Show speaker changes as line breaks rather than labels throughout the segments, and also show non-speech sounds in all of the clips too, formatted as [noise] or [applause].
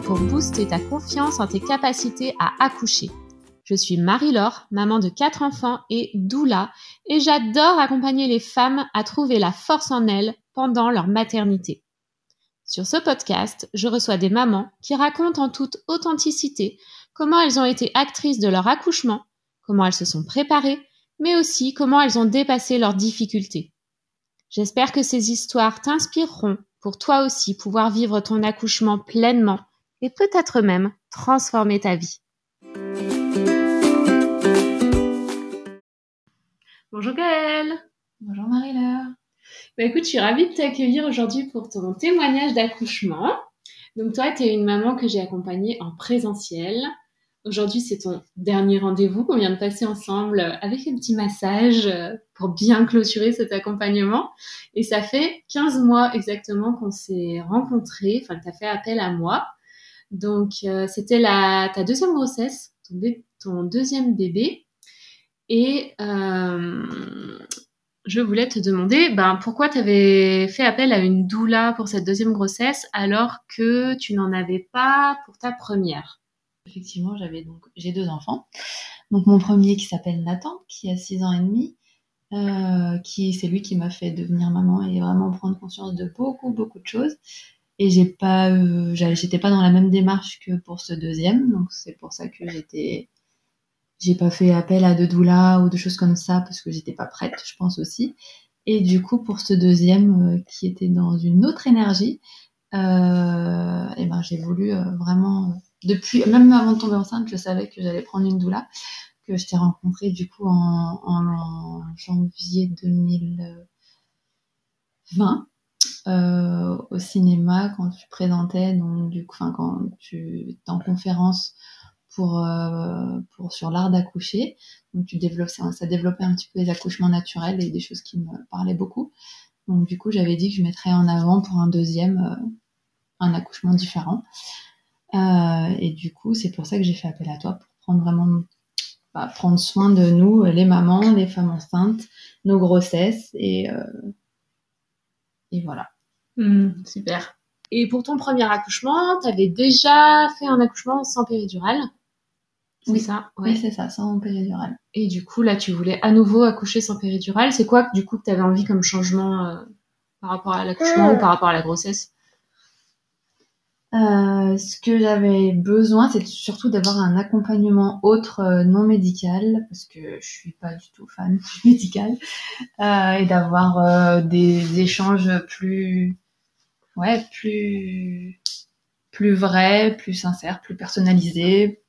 Pour booster ta confiance en tes capacités à accoucher. Je suis Marie-Laure, maman de quatre enfants et doula, et j'adore accompagner les femmes à trouver la force en elles pendant leur maternité. Sur ce podcast, je reçois des mamans qui racontent en toute authenticité comment elles ont été actrices de leur accouchement, comment elles se sont préparées, mais aussi comment elles ont dépassé leurs difficultés. J'espère que ces histoires t'inspireront pour toi aussi pouvoir vivre ton accouchement pleinement et peut-être même transformer ta vie. Bonjour Gaëlle
Bonjour Marie-Laure
bah écoute, je suis ravie de t'accueillir aujourd'hui pour ton témoignage d'accouchement. Donc toi, tu es une maman que j'ai accompagnée en présentiel. Aujourd'hui, c'est ton dernier rendez-vous qu'on vient de passer ensemble avec un petit massage pour bien clôturer cet accompagnement. Et ça fait 15 mois exactement qu'on s'est rencontrés, enfin que tu as fait appel à moi. Donc euh, c'était ta deuxième grossesse, ton, ton deuxième bébé. Et euh, je voulais te demander ben, pourquoi tu avais fait appel à une doula pour cette deuxième grossesse alors que tu n'en avais pas pour ta première?
Effectivement, j'avais donc j'ai deux enfants. Donc mon premier qui s'appelle Nathan, qui a 6 ans et demi, euh, qui c'est lui qui m'a fait devenir maman et vraiment prendre conscience de beaucoup beaucoup de choses. Et j'ai pas, euh, j'étais pas dans la même démarche que pour ce deuxième, donc c'est pour ça que j'étais j'ai pas fait appel à de doula ou de choses comme ça parce que j'étais pas prête, je pense aussi. Et du coup, pour ce deuxième euh, qui était dans une autre énergie, euh, et ben j'ai voulu euh, vraiment depuis même avant de tomber enceinte, je savais que j'allais prendre une doula que je t'ai rencontrée du coup en, janvier 2020 euh, au cinéma quand tu présentais donc du coup quand tu étais en conférence pour, euh, pour sur l'art d'accoucher. Donc tu développes, ça, ça développait un petit peu les accouchements naturels et des choses qui me parlaient beaucoup. Donc du coup, j'avais dit que je mettrais en avant pour un deuxième euh, un accouchement différent. Euh, et du coup, c'est pour ça que j'ai fait appel à toi pour prendre vraiment bah, prendre soin de nous, les mamans, les femmes enceintes, nos grossesses et euh, et voilà.
Mmh, super. Et pour ton premier accouchement, tu avais déjà fait un accouchement sans péridurale
oui, ça. Oui, c'est ça, sans péridurale.
Et du coup, là, tu voulais à nouveau accoucher sans péridurale. C'est quoi, du coup, que tu avais envie comme changement euh, par rapport à l'accouchement ou par rapport à la grossesse?
Euh, ce que j'avais besoin, c'est surtout d'avoir un accompagnement autre euh, non médical, parce que je suis pas du tout fan [laughs] du médical, et d'avoir des échanges plus, ouais, plus, plus vrais, plus sincères, plus personnalisés,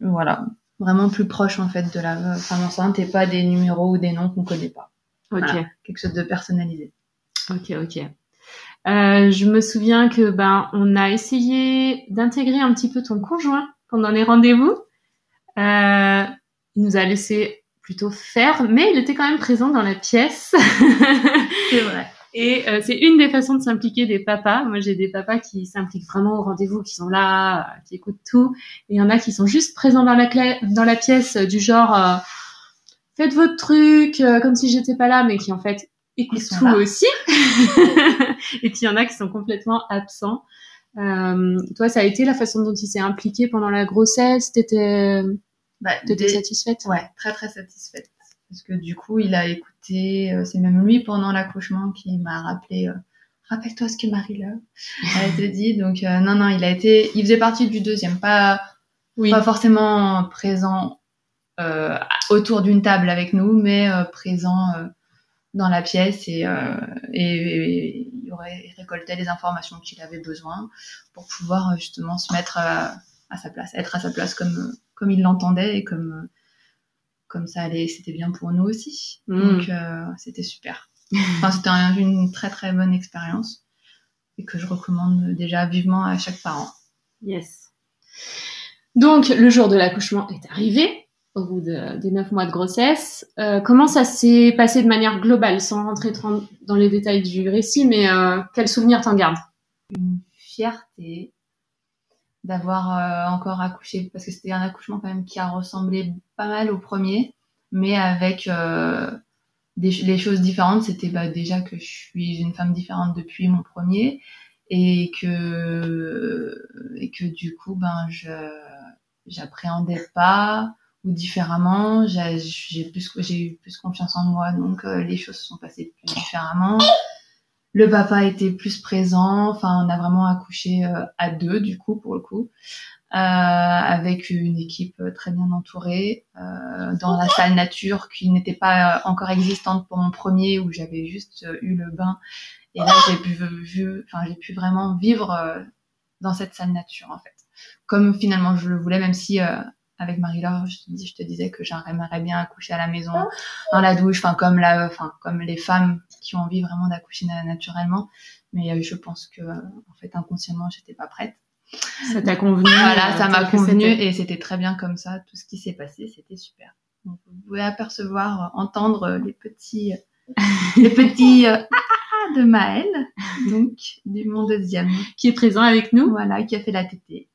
voilà, vraiment plus proche en fait de la femme enceinte et pas des numéros ou des noms qu'on connaît pas.
Ok.
quelque chose de personnalisé.
Ok, ok. Euh, je me souviens que ben on a essayé d'intégrer un petit peu ton conjoint pendant les rendez-vous. Euh, il nous a laissé plutôt faire, mais il était quand même présent dans la pièce.
C'est vrai.
Et euh, c'est une des façons de s'impliquer des papas. Moi, j'ai des papas qui s'impliquent vraiment au rendez-vous, qui sont là, qui écoutent tout. Et il y en a qui sont juste présents dans la, dans la pièce, euh, du genre euh, faites votre truc, comme si j'étais pas là, mais qui en fait écoutent tout aussi. [laughs] et puis il y en a qui sont complètement absents. toi, ça a été la façon dont il s'est impliqué pendant la grossesse? T'étais, bah, satisfaite?
Ouais, très très satisfaite parce que du coup, il a écouté, euh, c'est même lui pendant l'accouchement qui m'a rappelé, euh, rappelle-toi ce que Marie-Laure [laughs] a été dit. Donc, euh, non, non, il a été, il faisait partie du deuxième, pas, oui. pas forcément présent autour d'une table avec nous, mais présent dans la pièce et, et, il aurait récolté les informations qu'il avait besoin pour pouvoir justement se mettre à, à, sa place, être à sa place comme, comme il l'entendait et comme comme ça allait, c'était bien pour nous aussi. Mm. Donc euh, c'était super. Enfin, c'était une très très bonne expérience et que je recommande déjà vivement à chaque parent.
Yes. Donc le jour de l'accouchement est arrivé au bout des neuf mois de grossesse. Euh, comment ça s'est passé de manière globale, sans rentrer dans les détails du récit, mais euh, quel souvenir t'en gardes
Une fierté d'avoir euh, encore accouché parce que c'était un accouchement quand même qui a ressemblé pas mal au premier mais avec euh, des choses différentes. C'était bah, déjà que je suis une femme différente depuis mon premier et que et que du coup ben je j'appréhendais pas ou différemment. J'ai j'ai plus j'ai eu plus confiance en moi donc euh, les choses se sont passées plus différemment le papa était plus présent enfin on a vraiment accouché euh, à deux du coup pour le coup euh, avec une équipe très bien entourée dans la salle nature qui n'était pas encore existante pour mon premier où j'avais juste eu le bain et là, j'ai pu, vu, enfin, j'ai pu vraiment vivre euh, dans cette salle nature, en fait. Comme finalement je le voulais, même si euh, avec Marie-Laure, je, je, te disais que j'aimerais bien accoucher à la maison, dans la douche, enfin comme la, enfin comme les femmes qui ont envie vraiment d'accoucher naturellement. Mais euh, je pense que en fait inconsciemment, j'étais pas prête.
Ça t'a convenu
Voilà, ça m'a convenu et c'était très bien comme ça. Tout ce qui s'est passé, c'était super. Donc, vous pouvez apercevoir, entendre les petits, les petits de Maël, donc du mon deuxième.
Qui est présent avec nous.
Voilà, qui a fait la tétée.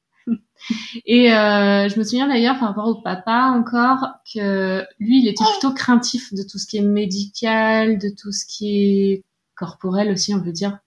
Et euh, je me souviens d'ailleurs par rapport au papa encore que lui il était plutôt craintif de tout ce qui est médical, de tout ce qui est corporel aussi on peut dire.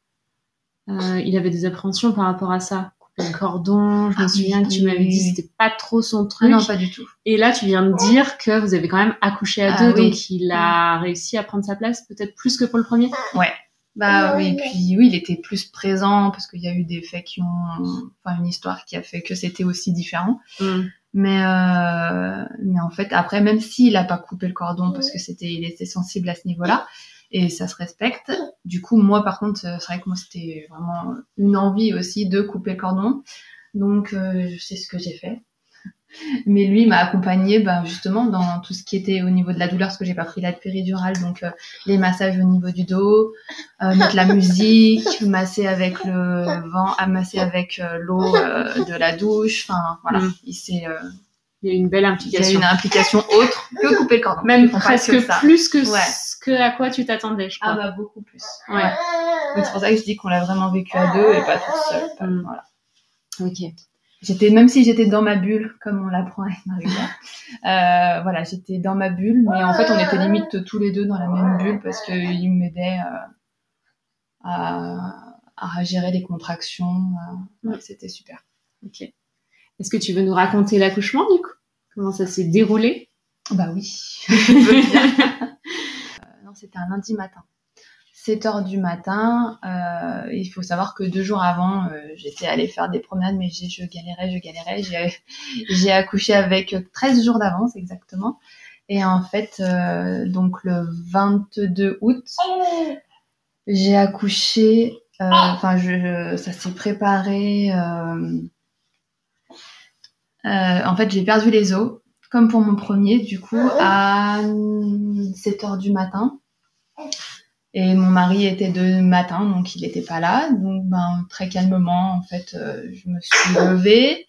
Euh, il avait des appréhensions par rapport à ça. Couper le cordon, je me ah souviens que tu m'avais dit c'était pas trop son truc.
non pas du tout.
Et là tu viens de dire que vous avez quand même accouché à ah deux donc il a réussi à prendre sa place peut-être plus que pour le premier?
Ouais bah oui, et puis oui, il était plus présent parce qu'il y a eu des faits qui ont, enfin une histoire qui a fait que c'était aussi différent. Mm. Mais euh, mais en fait après même s'il a pas coupé le cordon parce que c'était il était sensible à ce niveau-là et ça se respecte. Du coup moi par contre c'est vrai que moi c'était vraiment une envie aussi de couper le cordon. Donc euh, je sais ce que j'ai fait. Mais lui m'a accompagné ben, justement dans tout ce qui était au niveau de la douleur, parce que j'ai pas pris la péridurale, donc euh, les massages au niveau du dos, euh, mettre la musique, [laughs] masser avec le vent, à masser avec euh, l'eau euh, de la douche. Enfin voilà, mm. il s'est
il y a une belle implication.
Il y a une implication autre que couper le cordon.
Même presque plus que ce que à quoi tu t'attendais, je crois.
Ah bah beaucoup plus. Ouais. c'est pour ça que je dis qu'on l'a vraiment vécu à deux et pas tout seul. Mm. Voilà.
Ok
j'étais même si j'étais dans ma bulle comme on l'apprend avec Maria [laughs] euh, voilà j'étais dans ma bulle mais en fait on était limite tous les deux dans la même bulle parce qu'il m'aidait euh, à, à, gérer les contractions euh, c'était super.
Ok. Est-ce que tu veux nous raconter l'accouchement du coup? Comment ça s'est déroulé?
Bah oui. [laughs] [laughs] Euh, non c'était un lundi matin 7 heures du matin. Euh, il faut savoir que deux jours avant, euh, j'étais allée faire des promenades, mais je galérais, je galérais. J'ai [laughs] accouché avec 13 jours d'avance exactement. Et en fait, euh, donc le 22 août, j'ai accouché. Enfin, je, ça s'est préparé. en fait, j'ai perdu les os, comme pour mon premier, du coup, à 7 heures du matin. Et mon mari était de matin, donc il n'était pas là. Donc, ben, très calmement, en fait, euh, je me suis [laughs] levée.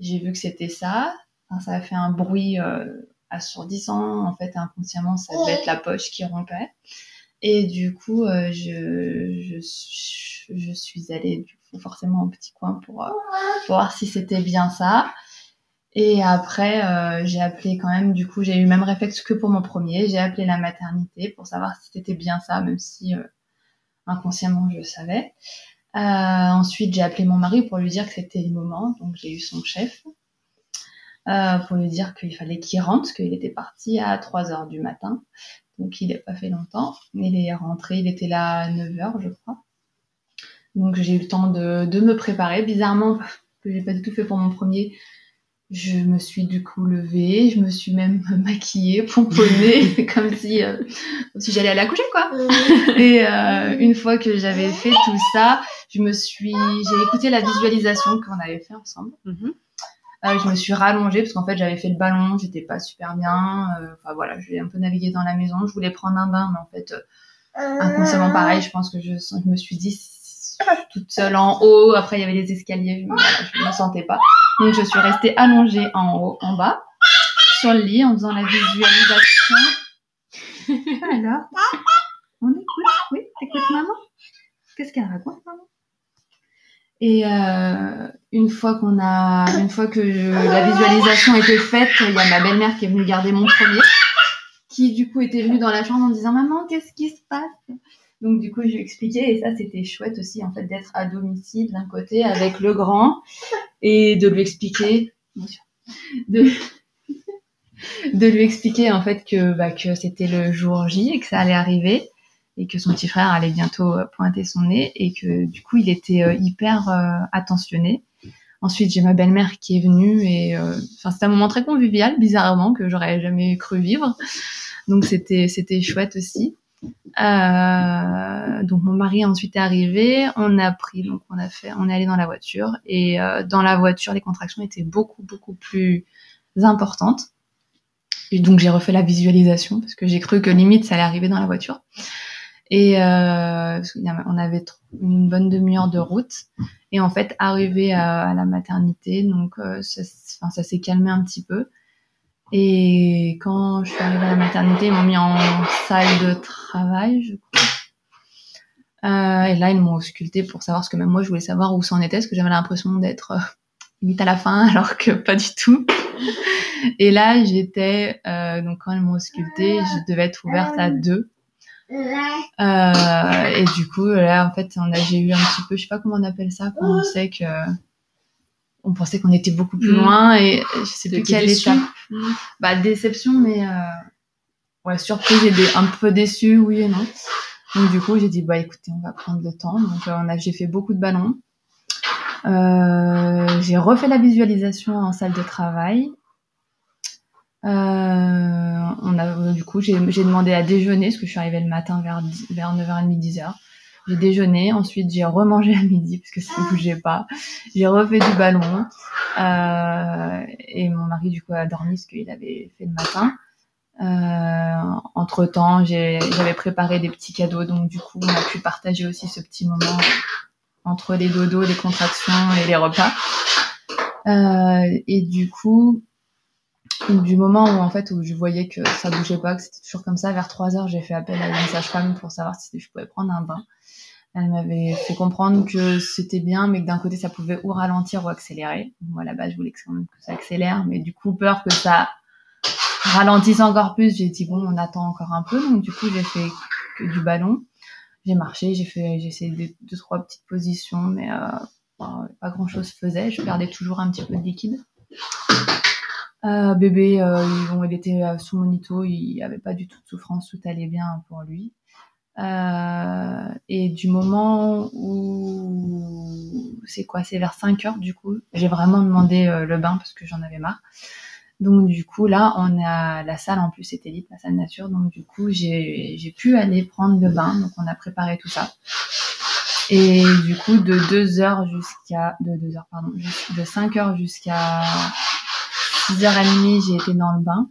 J'ai vu que c'était ça. Enfin, ça a fait un bruit euh, assourdissant. En fait, inconsciemment, ça devait être la poche qui rompait. Et du coup, euh, je, je, je, suis allée du coup, forcément au petit coin pour, pour voir si c'était bien ça. Et après, euh, j'ai appelé quand même, du coup, j'ai eu le même réflexe que pour mon premier. J'ai appelé la maternité pour savoir si c'était bien ça, même si euh, inconsciemment je savais. Euh, ensuite, j'ai appelé mon mari pour lui dire que c'était le moment. Donc, j'ai eu son chef euh, pour lui dire qu'il fallait qu'il rentre, qu'il était parti à 3 heures du matin. Donc, il n'a pas fait longtemps. Il est rentré, il était là à 9 heures, je crois. Donc, j'ai eu le temps de, de me préparer. Bizarrement, [laughs] que j'ai pas du tout fait pour mon premier, je me suis du coup levée, je me suis même [laughs] maquillée, pomponnée, [laughs] comme si, euh, si j'allais aller accoucher quoi. [laughs] Et euh, une fois que j'avais fait tout ça, je me suis, j'ai écouté la visualisation qu'on avait fait ensemble. Mm-hmm. euh, je me suis rallongée parce qu'en fait j'avais fait le ballon, j'étais pas super bien. Euh, enfin voilà, je vais un peu naviguer dans la maison. Je voulais prendre un bain, mais en fait euh, inconsciemment pareil, je pense que je, je me suis dit toute seule en haut. Après, il y avait les escaliers, je ne me sentais pas. Donc, je suis restée allongée en haut, en bas, sur le lit, en faisant la visualisation. [laughs] Alors, on écoute Oui, t'écoutes maman? Qu'est-ce qu'elle raconte, maman? Et euh, une fois qu'on a, une fois que la visualisation était faite, il y a ma belle-mère qui est venue garder mon premier, qui du coup était venue dans la chambre en disant maman qu'est-ce qui se passe? Donc du coup, je lui expliquais et ça c'était chouette aussi en fait d'être à domicile d'un côté avec le grand et de lui expliquer de lui expliquer en fait que bah, que c'était le jour J et que ça allait arriver et que son petit frère allait bientôt euh, pointer son nez et que du coup il était euh, hyper euh, attentionné. Ensuite j'ai ma belle-mère qui est venue et enfin c'était un moment très convivial bizarrement que j'aurais jamais cru vivre donc c'était c'était chouette aussi. Euh, donc mon mari ensuite est arrivé, on a pris, donc on a fait, on est allé dans la voiture et dans la voiture les contractions étaient beaucoup beaucoup plus importantes. Et donc j'ai refait la visualisation parce que j'ai cru que limite ça allait arriver dans la voiture. Et euh, on avait une bonne demi-heure de route. Et en fait, arrivé à, la maternité, donc euh, ça s'est calmé un petit peu. Et quand je suis arrivée à la maternité, ils m'ont mis en salle de travail, je crois. Euh, et là, ils m'ont ausculté pour savoir ce que même moi, je voulais savoir où ça en était, parce que j'avais l'impression d'être euh, limite à la fin, [laughs] alors que pas du tout. Et là, j'étais, euh, donc quand ils m'ont ausculté, je devais être ouverte à deux. Euh, et du coup, là, en fait, j'ai eu un petit peu, je sais pas comment on appelle ça, quand on sait que, on pensait qu'on était beaucoup plus mm. loin et je sais plus quelle étape. Mm. Bah, déception, mais, euh, ouais, surprise et un peu déçu, oui et non. Donc, du coup, j'ai dit, bah, écoutez, on va prendre le temps. Donc, on a, j'ai fait beaucoup de ballons. Euh, j'ai refait la visualisation en salle de travail. Euh, on a, du coup, j'ai demandé à déjeuner, parce que je suis arrivée le matin vers, vers 9h30, 10h. J'ai déjeuné, ensuite j'ai remangé à midi, parce que ça ne bougeait pas. J'ai refait du ballon. Euh, et mon mari, du coup, a dormi, ce qu'il avait fait le matin. Euh, entre temps, j'avais préparé des petits cadeaux, donc du coup, on a pu partager aussi ce petit moment entre les dodos, les contractions et les repas. Euh, et du coup, du moment où en fait où je voyais que ça bougeait pas, que c'était toujours comme ça, vers 3 heures, j'ai fait appel à une sage-femme pour savoir si je pouvais prendre un bain. Elle m'avait fait comprendre que c'était bien, mais que d'un côté ça pouvait ou ralentir ou accélérer. Moi là-bas, je voulais que ça accélère, mais du coup peur que ça ralentisse encore plus. J'ai dit bon, on attend encore un peu, donc du coup j'ai fait du ballon. J'ai marché, j'ai fait, j'ai essayé deux, deux, trois petites positions, mais euh, pas grand chose faisait. Je perdais toujours un petit peu de liquide. Euh, bébé, euh, il était euh, sous monito, il avait pas du tout de souffrance, tout allait bien pour lui. Euh, et du moment où c'est quoi, c'est vers 5 heures du coup, j'ai vraiment demandé euh, le bain parce que j'en avais marre. Donc du coup là, on a la salle en plus c'était lit, la salle nature, donc du coup j'ai j'ai pu aller prendre le bain, donc on a préparé tout ça. Et du coup de 2 heures jusqu'à de 2 heures pardon, de 5 heures jusqu'à 6h30, j'ai été dans le bain.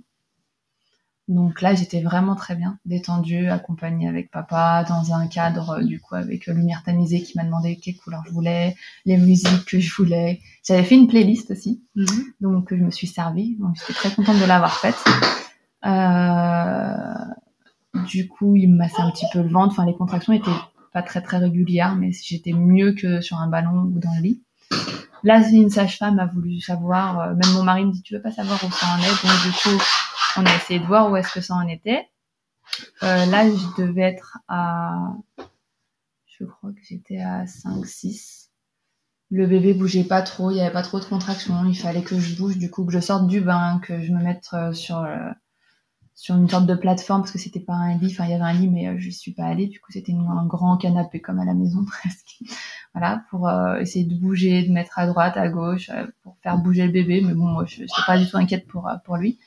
Donc là, j'étais vraiment très bien, détendue, accompagnée avec papa, dans un cadre, du coup, avec lumière tamisée qui m'a demandé quelle couleur je voulais, les musiques que je voulais. J'avais fait une playlist aussi, mhm. donc je me suis servie. Donc j'étais très contente de l'avoir faite. Euh, du coup, il me massait un petit peu le ventre. Enfin, les contractions étaient pas très très régulières, mais j'étais mieux que sur un ballon ou dans le lit. Là, une sage-femme a voulu savoir, euh, même mon mari me dit, tu veux pas savoir où ça en est? Donc, du coup, on a essayé de voir où est-ce que ça en était. Euh, là, je devais être à, je crois que j'étais à 5, 6. Le bébé bougeait pas trop, il y avait pas trop de contractions. Il fallait que je bouge, du coup, que je sorte du bain, que je me mette euh, sur, sur une sorte de plateforme parce que c'était pas un lit. Enfin, il y avait un lit, mais euh, je suis pas allée. Du coup, c'était un grand canapé comme à la maison [laughs] presque. voilà, pour euh, essayer de bouger, de mettre à droite, à gauche, euh, pour faire bouger le bébé. Mais bon, moi, je n'étais pas du tout inquiète pour pour lui.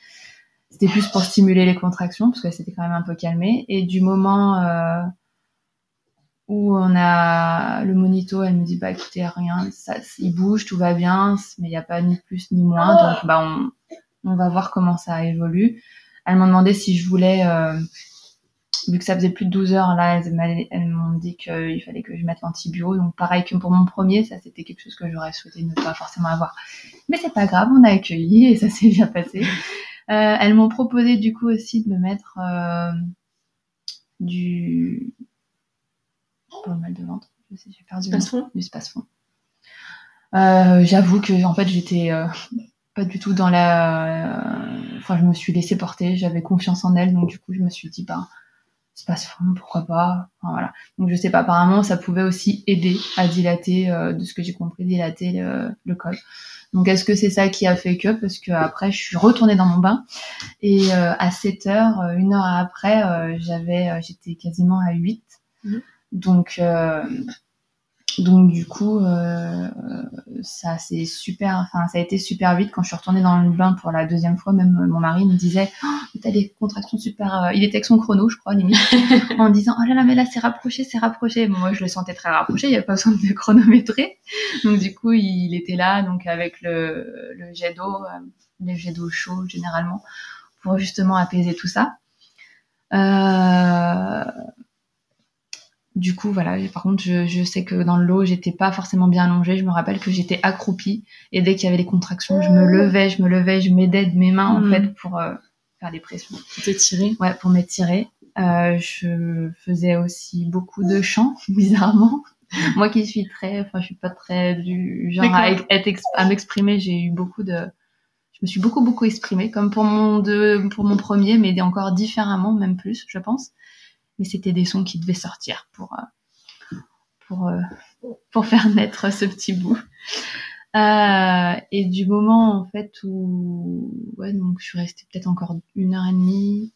C'était plus pour stimuler les contractions parce que c'était quand même un peu calmé. Et du moment où on a le monito, elle me dit bah écoutez rien, ça, il bouge, tout va bien, mais il n'y a pas ni plus ni moins. Donc bah on on va voir comment ça évolue. Elles m'ont demandé si je voulais, euh, vu que ça faisait plus de 12 heures, là, elles, m'ont dit qu'il fallait que je mette l'antibio. Donc pareil que pour mon premier, ça c'était quelque chose que j'aurais souhaité ne pas forcément avoir. Mais c'est pas grave, on a accueilli et ça s'est bien passé. Euh, elles m'ont proposé du coup aussi de me mettre euh, du... Pas mal de ventre, je sais, j'ai perdu du space-fond. Euh, J'avoue que en fait j'étais pas du tout dans la. Enfin, je me suis laissée porter, j'avais confiance en elle, donc du coup, je me suis dit, bah, espace fond, pourquoi pas. Enfin, voilà. Donc je sais pas, apparemment ça pouvait aussi aider à dilater, euh, de ce que j'ai compris, dilater le, le col. Donc est-ce que c'est ça qui a fait que? Parce que après je suis retournée dans mon bain et euh, à 7 heures, euh, une heure après, euh, j'avais, j'étais quasiment à 8.
Mhm.
Donc donc du coup, euh, ça c'est super, enfin ça a été super vite quand je suis retournée dans le bain pour la deuxième fois. Même mon mari me disait, oh, t'as des contractions super. Euh, il était avec son chrono, je crois, limite, [laughs] en disant, oh là là, mais là c'est rapproché, c'est rapproché. Bon, moi je le sentais très rapproché, il n'y avait pas besoin de chronométrer. Donc du coup, il était là, donc avec le, le jet d'eau, euh, les jets d'eau chauds généralement, pour justement apaiser tout ça. Euh, du coup, voilà. Par contre, je, je sais que dans l'eau, j'étais pas forcément bien allongée. Je me rappelle que j'étais accroupie et dès qu'il y avait les contractions, je me levais, je me levais, je m'aidais de mes mains en
Mhm.
fait pour euh, faire les pressions.
Pour t'étirer.
Ouais, pour m'étirer. Euh, je faisais aussi beaucoup de chants, [laughs] bizarrement. Moi qui suis très, enfin, je suis pas très du genre à, être à m'exprimer. J'ai eu beaucoup de, je me suis beaucoup beaucoup exprimée, comme pour mon deux, pour mon premier, mais encore différemment, même plus, je pense. Mais c'était des sons qui devaient sortir pour euh, pour euh, pour faire naître ce petit bout. Euh, et du moment en fait où ouais donc je suis restée peut-être encore une heure et demie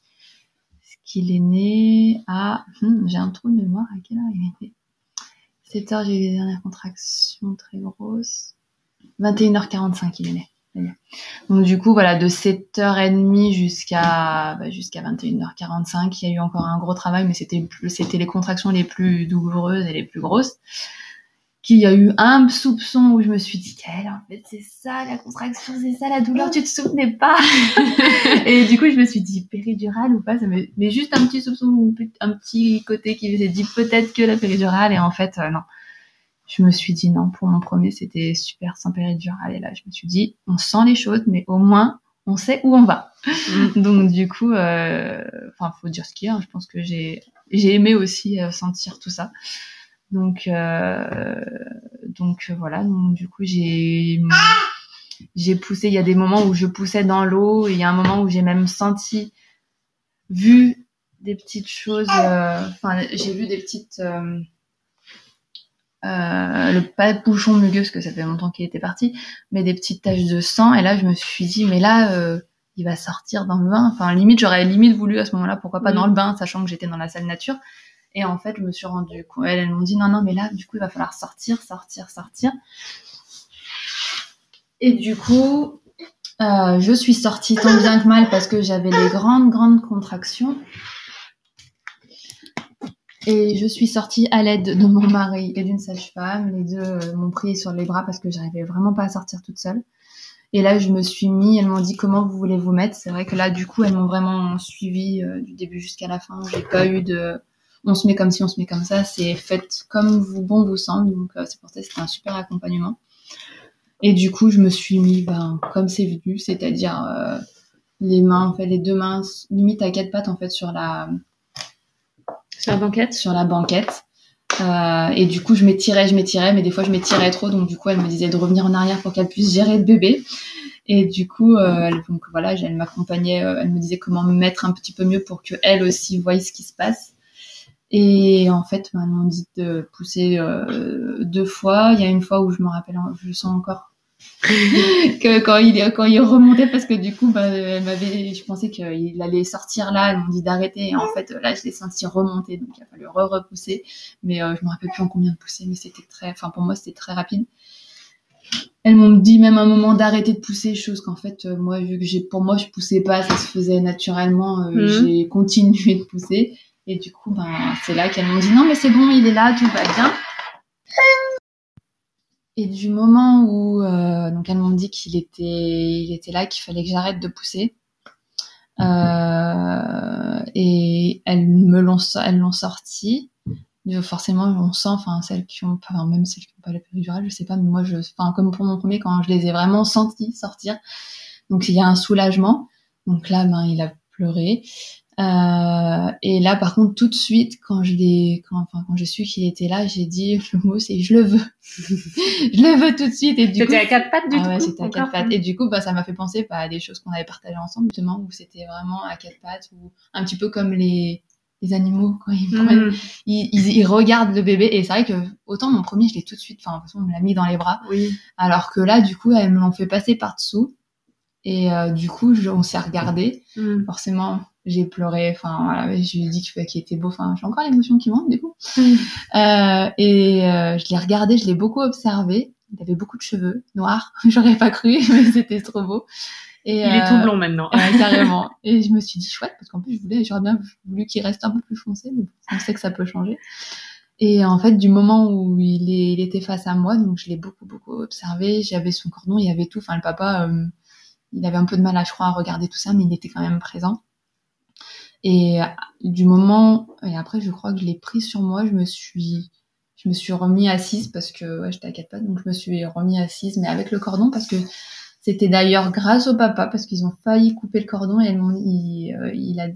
ce qu'il est né à hmm, j'ai un trou de mémoire à quelle heure il né 7 heures j'ai eu les dernières contractions très grosses 21h45 il est né. Donc du coup voilà de 7h30 jusqu'à bah, jusqu'à 21h45 il y a eu encore un gros travail mais c'était c'était les contractions les plus douloureuses et les plus grosses. Qu'il y a eu un soupçon où je me suis dit qu'elle en fait c'est ça la contraction c'est ça la douleur tu te souvenais pas? [laughs] Et du coup je me suis dit péridurale ou pas ça me... mais juste un petit soupçon un petit côté qui s'est dit peut-être que la péridurale et en fait euh, non je me suis dit non pour mon premier c'était super péridurale et là je me suis dit on sent les choses mais au moins on sait où on va.
Mm. [laughs]
donc du coup euh, enfin faut dire ce qu'il y a hein. je pense que j'ai j'ai aimé aussi euh, sentir tout ça. Donc euh, donc voilà. Donc du coup j'ai j'ai poussé. Il y a des moments où je poussais dans l'eau et il y a un moment où j'ai même senti vu des petites choses euh, enfin j'ai vu des petites euh, le pas de bouchon mugueux parce que ça fait longtemps qu'il était parti mais des petites taches de sang et là je me suis dit mais là euh, il va sortir dans le bain. Enfin limite j'aurais limite voulu à ce moment-là pourquoi pas dans le bain sachant que j'étais dans la salle nature. Et en fait je me suis rendu compte elles, elles m'ont dit non non mais là du coup il va falloir sortir sortir sortir. Et du coup euh, je suis sortie tant bien que mal parce que j'avais des grandes grandes contractions et je suis sortie à l'aide de mon mari et d'une sage-femme. Les deux euh, m'ont pris sur les bras parce que j'arrivais vraiment pas à sortir toute seule. Et là, je me suis mis, elles m'ont dit comment vous voulez vous mettre? C'est vrai que là, du coup, elles m'ont vraiment suivi euh, du début jusqu'à la fin. J'ai pas eu de, on se met comme si, on se met comme ça. C'est fait comme vous, bon vous semble. Donc, euh, c'est pour ça que c'était un super accompagnement. Et du coup, je me suis mis, ben, comme c'est venu, c'est-à-dire euh, les mains, en fait, les deux mains, limite à quatre pattes, en fait, sur la,
Sur la banquette.
sur la banquette. Euh, et du coup, je m'étirais, je m'étirais, mais des fois, je m'étirais trop. Donc, du coup, elle me disait de revenir en arrière pour qu'elle puisse gérer le bébé. Et du coup, euh, elle, donc voilà, elle m'accompagnait, euh, elle me disait comment me mettre un petit peu mieux pour que elle aussi voie ce qui se passe. Et en fait, elles m'ont dit de pousser euh, deux fois. Il y a une fois où je me rappelle, je sens encore [laughs] que quand il quand il remontait parce que du coup bah, elle m'avait je pensais qu'il allait sortir là elles m'ont dit d'arrêter. Et en fait là je l'ai senti remonter donc il a fallu re repousser mais euh, je me rappelle plus en combien de pousser mais c'était très enfin pour moi c'était très rapide. Elles m'ont dit même un moment d'arrêter de pousser chose qu'en fait euh, moi vu que j'ai pour moi je poussais pas ça se faisait naturellement euh,
Mhm.
j'ai continué de pousser. Et du coup ben c'est là qu'elles m'ont dit non mais c'est bon il est là tout va bien et du moment où euh, donc elles m'ont dit qu'il était il était là qu'il fallait que j'arrête de pousser euh, et elles me l'ont elles l'ont sorti. Donc, forcément on sent enfin celles qui ont pas enfin, même celles qui ont pas la péridurale je sais pas mais moi je enfin comme pour mon premier quand je les ai vraiment sentis sortir. Donc il y a un soulagement. Donc là ben il a pleuré euh, et là, par contre, tout de suite, quand je l'ai, quand, enfin, quand j'ai su qu'il était là, j'ai dit [laughs] le mot, c'est je le veux, [laughs] je le veux tout de suite. Et du coup,
à quatre pattes du
ah ouais,
coup
c'était à quatre pattes. Et du coup, bah, ça m'a fait penser bah, à des choses qu'on avait partagées ensemble, justement, où c'était vraiment à quatre pattes, ou un petit peu comme les, les animaux quand ils prennent,
Mm.
ils, ils, ils regardent le bébé et c'est vrai que autant mon premier je l'ai tout de suite, enfin on me l'a mis dans les bras,
Oui.
alors que là du coup elles me l'ont fait passer par dessous et euh, du coup je- on s'est regardé,
Mm.
forcément j'ai pleuré, enfin voilà, je lui ai dit qu'il était beau, enfin j'ai encore l'émotion qui monte du coup.
Mm.
Euh, et euh, je l'ai regardé, je l'ai beaucoup observé. Il avait beaucoup de cheveux noirs, [laughs] j'aurais pas cru, [laughs] mais c'était trop beau. Et,
Il est
euh,
tout blond maintenant.
ouais, [laughs] carrément. Et je me suis dit chouette parce qu'en plus je voulais, j'aurais bien voulu qu'il reste un peu plus foncé, mais on sait que ça peut changer. Et en fait, du moment où il, est, il était face à moi, donc je l'ai beaucoup beaucoup observé. J'avais son cordon, il y avait tout. Enfin, le papa, euh, il avait un peu de mal, à, je crois, à regarder tout ça, mais il était quand même présent. Et euh, du moment, et après, je crois que je l'ai pris sur moi, je me suis, je me suis remis assise parce que ouais, j'étais à quatre pattes, donc je me suis remis assise, mais avec le cordon parce que c'était d'ailleurs grâce au papa parce qu'ils ont failli couper le cordon et il, euh, il, a,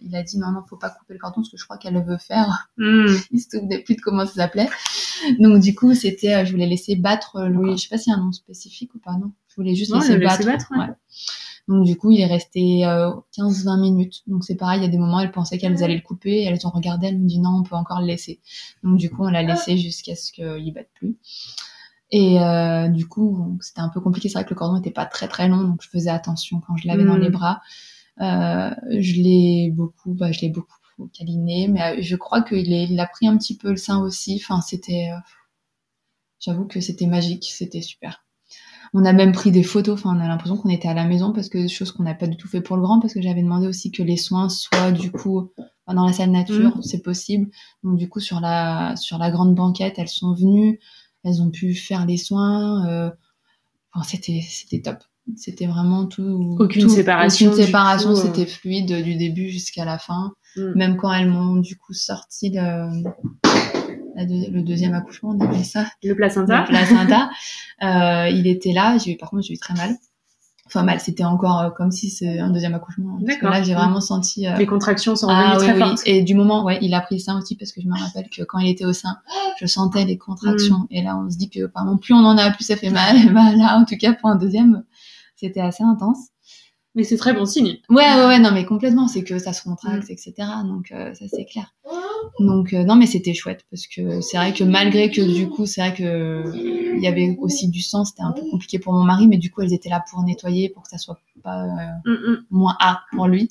il a dit non non faut pas couper le cordon parce que je crois qu'elle le veut faire.
Mm. [laughs]
Il se souvenait plus de comment ça s'appelait. Donc du coup c'était, euh, je voulais laisser battre le.
Oui.
Je sais pas s'il y a un nom spécifique ou pas non. Je voulais juste
Non,
laisser
le laisser
battre.
battre, ouais.
Donc du coup il est resté euh, 15-20 minutes. Donc c'est pareil, il y a des moments elles pensaient qu'elles allaient le couper, elles ont regardé, elles m'ont dit non on peut encore le laisser. Donc du coup on l'a laissé jusqu'à ce qu'il batte plus. Et euh, du coup, c'était un peu compliqué. C'est vrai que le cordon n'était pas très très long, donc je faisais attention quand je l'avais dans les bras. Euh, je l'ai beaucoup, bah, je l'ai beaucoup câliné, mais euh, je crois qu'il il a pris un petit peu le sein aussi. Enfin, c'était, euh, j'avoue que c'était magique, c'était super. On a même pris des photos. Enfin, on a l'impression qu'on était à la maison parce que chose qu'on n'a pas du tout fait pour le grand, parce que j'avais demandé aussi que les soins soient du coup dans la salle nature, c'est possible. Donc du coup sur la sur la grande banquette, elles sont venues, elles ont pu faire les soins. euh, Enfin, c'était c'était top. C'était vraiment tout.
Aucune
tout-
séparation,
Aucune séparation.
euh.
C'était fluide du début jusqu'à la fin.
Mm.
Même quand elles m'ont du coup sorti le, deux- le deuxième accouchement, on appelait ça
Le placenta.
le placenta, [laughs] euh, il était là. J'ai eu, par contre, j'ai eu très mal. Enfin mal, c'était encore euh, comme si c'est un deuxième accouchement. Parce que
D'accord.
là, j'ai vraiment senti. euh,
Les contractions sont
ah oui,
très
oui.
fortes.
Et du moment, ouais, il a pris le sein aussi parce que je me rappelle que quand il était au sein, je sentais les contractions.
Mm.
Et là, on se dit que, par exemple, plus on en a, plus ça fait mal. [laughs] bah là, en tout cas, pour un deuxième, c'était assez intense.
Mais c'est très bon signe.
Ouais, ouais, ouais, non, mais complètement, c'est que ça se
Mm.
contracte, etc. Donc, euh, ça, c'est clair. Donc, euh, non, mais c'était chouette parce que c'est vrai que malgré que du coup, c'est vrai que euh, il y avait aussi du sang, c'était un peu compliqué pour mon mari, mais du coup, elles étaient là pour nettoyer, pour que ça soit pas euh,
Mm, mm.
moins hard pour lui.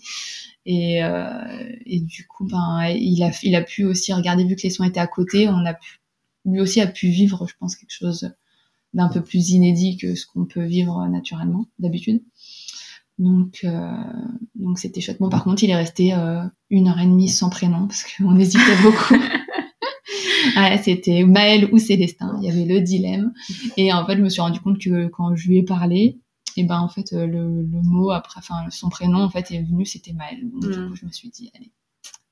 Et, euh, et du coup, ben, il a, il a pu aussi regarder, vu que les soins étaient à côté, on a pu, lui aussi a pu vivre, je pense, quelque chose d'un peu plus inédit que ce qu'on peut vivre naturellement, d'habitude. Donc, euh, donc c'était chouette. Bon, par contre, il est resté euh, une heure et demie sans prénom parce qu'on [laughs] hésitait beaucoup. [laughs] ouais, c'était Maël ou Célestin. Il y avait le dilemme. Et en fait, je me suis rendu compte que quand je lui ai parlé, et ben en fait, euh, le, le mot après, enfin son prénom en fait est venu, c'était Maël. Donc du
Mm.
coup, je me suis dit, allez,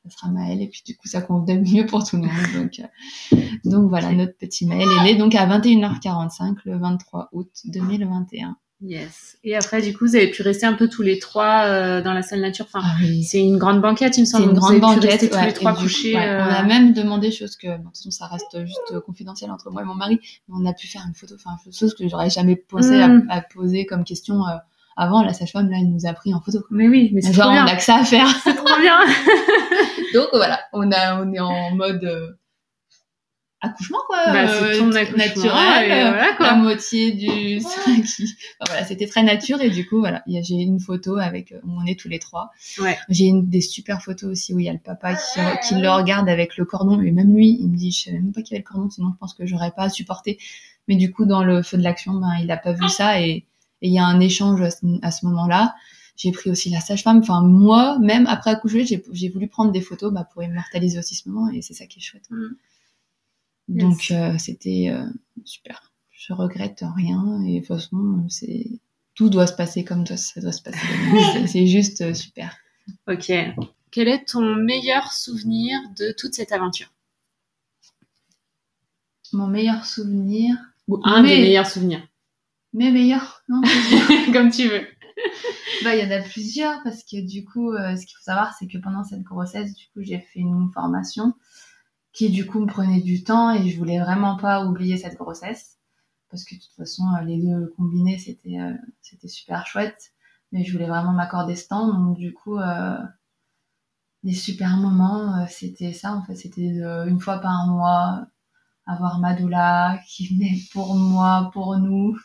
ça sera Maël. Et puis du coup, ça convenait mieux pour tout le monde. Donc, euh, donc voilà, notre petit Maël est né donc à 21h45 le 23 août 2021.
Yes. Et après, du coup, vous avez pu rester un peu tous les trois euh, dans la salle nature. Enfin,
Ah oui.
c'est une grande banquette, il me
C'est
semble.
une
Vous
grande
pu
banquette.
rester tous
ouais,
les trois
coup,
couchés.
ouais,
euh,
On a même demandé chose que, bon, de toute façon, ça reste juste confidentiel entre moi et mon mari, mais on a pu faire une photo, enfin, chose que j'aurais jamais posé
Mm.
à, à poser comme question euh, avant. La sage-femme, là, elle nous a pris en photo.
Mais oui, mais c'est
Genre,
trop
on
bien.
a que ça à faire.
C'est trop bien. [laughs]
Donc voilà, on a, on est en mode euh, accouchement quoi,
Bah, ton accouchement,
naturel,
et
euh,
voilà, quoi.
la moitié du [laughs] Enfin, voilà, c'était très nature et du coup voilà, j'ai une photo avec, euh, où on est tous les trois.
Ouais.
J'ai une des super photos aussi où il y a le papa qui, qui le regarde avec le cordon et même lui, il me dit, je savais même pas qu'il y avait le cordon, sinon je pense que j'aurais pas supporté. Mais du coup dans le feu de l'action, ben il a pas vu ça et il y a un échange à ce, à ce moment-là. J'ai pris aussi la sage-femme. Enfin, moi, même après accoucher, j'ai j'ai voulu prendre des photos bah, pour immortaliser aussi ce moment et c'est ça qui est chouette.
Mm.
Donc, euh, c'était euh, super. Je regrette rien et de toute façon, c'est tout doit se passer comme ça, ça doit se passer. [laughs] C'est- juste euh, super.
Ok. Quel est ton meilleur souvenir de toute cette aventure?
Mon meilleur souvenir,
Ou un
Mais-
des meilleurs souvenirs
mes meilleurs, non [laughs]
Comme tu veux. [laughs]
Bah, il y en a plusieurs parce que du coup, ce qu'il faut savoir, c'est que pendant cette grossesse, du coup, j'ai fait une formation qui du coup me prenait du temps et je voulais vraiment pas oublier cette grossesse. Parce que de toute façon, euh, les deux combinés, c'était euh, c'était super chouette, mais je voulais vraiment m'accorder ce temps, donc du coup, euh, des super moments, c'était ça en fait, c'était une fois par mois avoir Madoula qui venait pour moi, pour nous,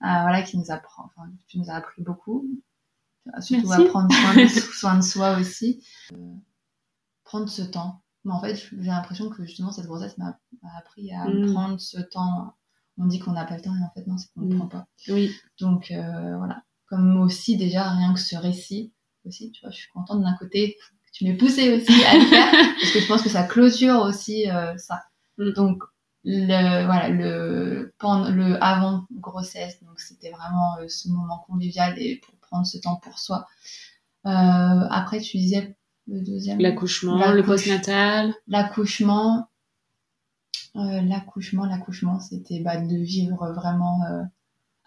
voilà, qui nous apprend, enfin, qui nous a appris beaucoup, surtout à prendre soin de, soi aussi, prendre ce temps. Mais en fait, j'ai l'impression que justement cette grossesse m'a appris à mm. prendre ce temps. On dit qu'on n'a pas le temps, et en fait non, c'est qu'on ne mm. prend pas.
Oui.
Donc voilà, comme aussi déjà rien que ce récit aussi, tu vois, je suis contente d'un côté que tu m'aies poussé aussi à le faire [laughs] parce que je pense que ça clôture aussi euh, ça. Mm. Donc le voilà le pendant le avant grossesse donc c'était vraiment euh, ce moment convivial et pour prendre ce temps pour soi. Euh, après tu disais le deuxième
l'accouchement, le postnatal,
l'accouchement l'accouchement l'accouchement c'était bah, de vivre vraiment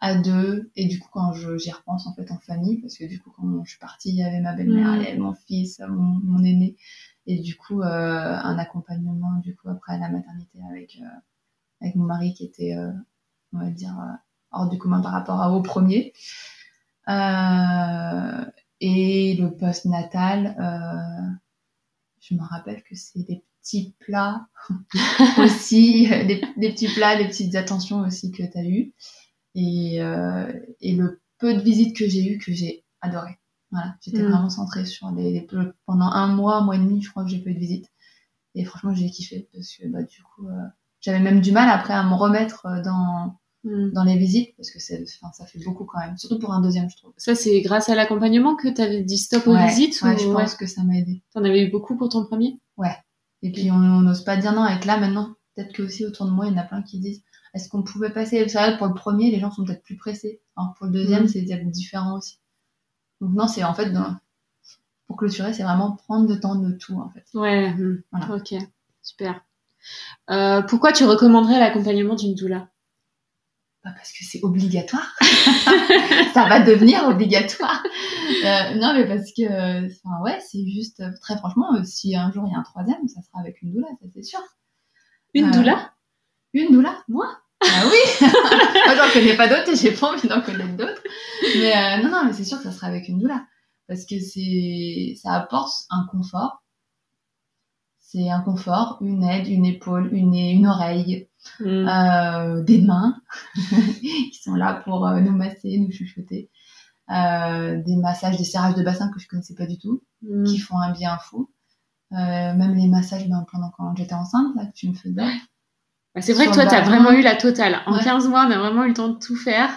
à deux. Et du coup, quand j'y repense en fait en famille, parce que du coup, quand je suis partie, il y avait ma belle-mère, il y avait mon fils, mon, mon aîné. Et du coup, euh, un accompagnement du coup après à la maternité avec, euh, avec mon mari qui était, euh, on va dire, hors du commun par rapport à, au premier. Et le post-natal, je me rappelle que c'est des petits plats [laughs] aussi, des, des, petits plats, des petites attentions aussi que tu as eues et, euh, et le peu de visites que j'ai eu que j'ai adoré. Voilà, j'étais mm. vraiment centrée sur les, les, pendant un mois, un mois et demi, je crois que j'ai pas eu de visite. Et franchement, j'ai kiffé parce que bah, du coup, euh, j'avais même du mal après à me remettre euh, dans mm. dans les visites parce que enfin, ça fait beaucoup quand même, surtout pour un deuxième, je trouve.
Ça, c'est grâce à l'accompagnement que tu avais dit stop aux visites
ouais, je pense que ça m'a aidé.
T'en avais eu beaucoup pour ton premier?
Ouais. Et puis on n'ose pas dire non avec là maintenant. Peut-être que aussi autour de moi, il y en a plein qui disent est-ce qu'on pouvait passer? Vrai pour le premier, les gens sont peut-être plus pressés. Alors pour le deuxième, mm. c'est différent aussi. Donc non, c'est en fait, pour clôturer, c'est vraiment prendre le temps de tout en fait.
Ouais, mm. voilà. ok, super. Euh, pourquoi tu recommanderais l'accompagnement d'une doula?
Bah Parce que c'est obligatoire. [laughs] ça va devenir obligatoire. Euh, non, mais parce que, enfin, ouais, c'est juste, très franchement, euh, si un jour il y a un troisième, ça sera avec une doula, ça c'est sûr.
Une doula?
une doula Moi? Ah oui [laughs] Moi, j'en connais pas d'autres et j'ai pas envie d'en connaître d'autres. Mais euh, non, non, mais c'est sûr que ça sera avec une doula. Parce que c'est, ça apporte un confort. C'est un confort, une aide, une épaule, une, une oreille, mm. euh, des mains [laughs] qui sont là pour euh, nous masser, nous chuchoter. Euh, des massages, des serrages de bassin que je connaissais pas du tout, mm. qui font un bien fou. Euh, même les massages ben, pendant quand j'étais enceinte, là, que tu me faisais.
C'est vrai que toi, tu as vraiment eu la totale. En 15 mois, on a vraiment eu le temps de tout faire.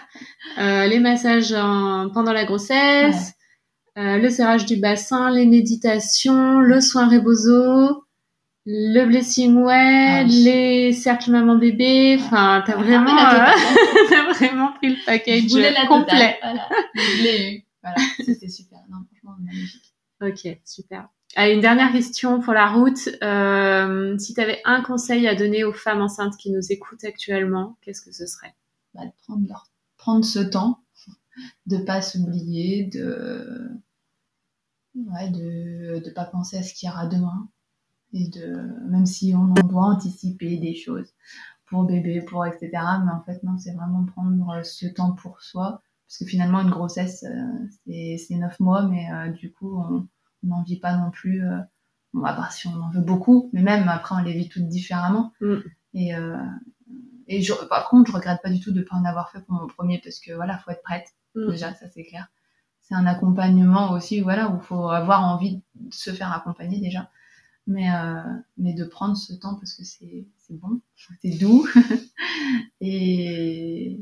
Euh, les massages pendant la grossesse, euh, le serrage du bassin, les méditations, le soin rebozo, le blessing well, les cercles maman-bébé. Enfin, t'as vraiment, euh, [laughs] vraiment pris le package complet.
Voilà. Je l'ai eu. Voilà, c'était super. Non, franchement, magnifique.
Ok, super. Allez, une dernière question pour la route. Euh, si tu avais un conseil à donner aux femmes enceintes qui nous écoutent actuellement, qu'est-ce que ce serait?
Bah, de prendre, leur... prendre ce temps, de pas s'oublier, de ouais, de de pas penser à ce qu'il y aura demain et de même si on en doit anticiper des choses pour bébé, pour etc. Mais en fait non, c'est vraiment prendre ce temps pour soi parce que finalement une grossesse euh, c'est neuf mois, mais euh, du coup on on n'en vit pas non plus, euh, bon, à part si on en veut beaucoup, mais même après, on les vit toutes différemment. Mm. Et, euh, et je, par contre, je regrette pas du tout de pas en avoir fait pour mon premier parce que voilà, faut être prête. Mm. Déjà, ça c'est clair. C'est un accompagnement aussi, voilà, où faut avoir envie de se faire accompagner déjà. Mais, euh, mais de prendre ce temps parce que c'est bon, c'est doux. [laughs] et,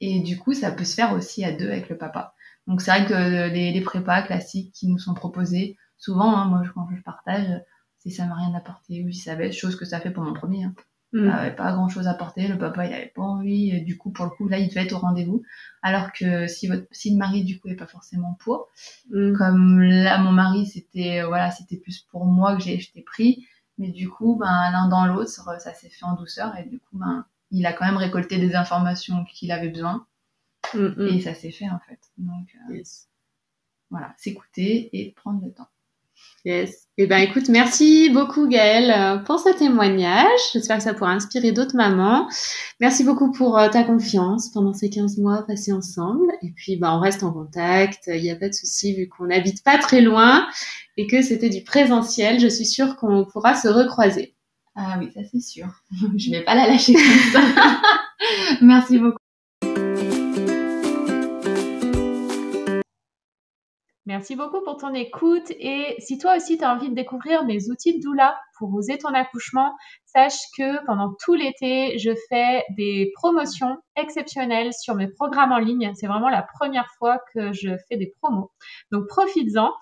et du coup, ça peut se faire aussi à deux avec le papa. Donc c'est vrai que les, les, prépas classiques qui nous sont proposés, souvent, hein, moi quand je partage, c'est ça m'a rien apporté, oui ça avait chose que ça fait pour mon premier. Hein. Mm. avait pas grand chose à apporter, le papa il avait pas envie, du coup pour le coup là il devait être au rendez-vous. Alors que si votre si le mari du coup est pas forcément pour, mm. comme là mon mari c'était voilà c'était plus pour moi que j'ai j'étais pris, mais du coup ben l'un dans l'autre ça, ça s'est fait en douceur et du coup ben il a quand même récolté des informations qu'il avait besoin Mm, mm. Et ça s'est fait en fait. Donc euh, voilà, s'écouter et prendre le temps.
Yes. Eh ben, écoute, merci beaucoup Gaëlle euh, pour ce témoignage. J'espère que ça pourra inspirer d'autres mamans. Merci beaucoup pour euh, ta confiance pendant ces 15 mois passés ensemble. Et puis, bah, on reste en contact. Il n'y a pas de souci vu qu'on n'habite pas très loin et que c'était du présentiel. Je suis sûre qu'on pourra se recroiser.
Ah oui, ça c'est sûr. [laughs] Je vais pas la lâcher comme ça. [laughs] merci beaucoup.
Merci beaucoup pour ton écoute et si toi aussi tu as envie de découvrir mes outils de doula pour oser ton accouchement, sache que pendant tout l'été, je fais des promotions exceptionnelles sur mes programmes en ligne. C'est vraiment la première fois que je fais des promos. Donc profites-en.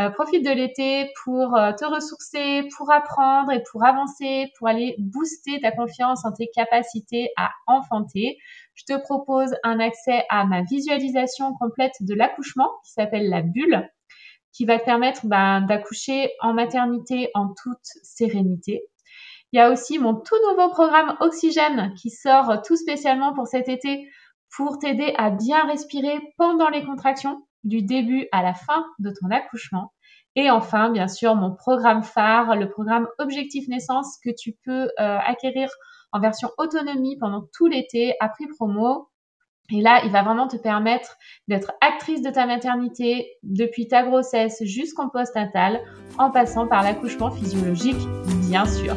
Euh, profite de l'été pour euh, te ressourcer, pour apprendre et pour avancer, pour aller booster ta confiance en tes capacités à enfanter. Je te propose un accès à ma visualisation complète de l'accouchement qui s'appelle la bulle, qui va te permettre ben, d'accoucher en maternité en toute sérénité. Il y a aussi mon tout nouveau programme Oxygène qui sort tout spécialement pour cet été pour t'aider à bien respirer pendant les contractions du début à la fin de ton accouchement. Et enfin, bien sûr, mon programme phare, le programme Objectif Naissance que tu peux euh, acquérir en version autonomie pendant tout l'été à prix promo. Et là, il va vraiment te permettre d'être actrice de ta maternité depuis ta grossesse jusqu'en postnatal en passant par l'accouchement physiologique, bien sûr.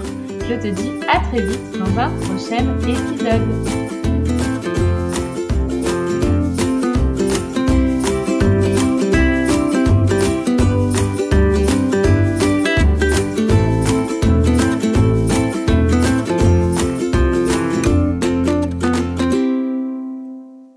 Je te dis à très vite dans un prochain épisode.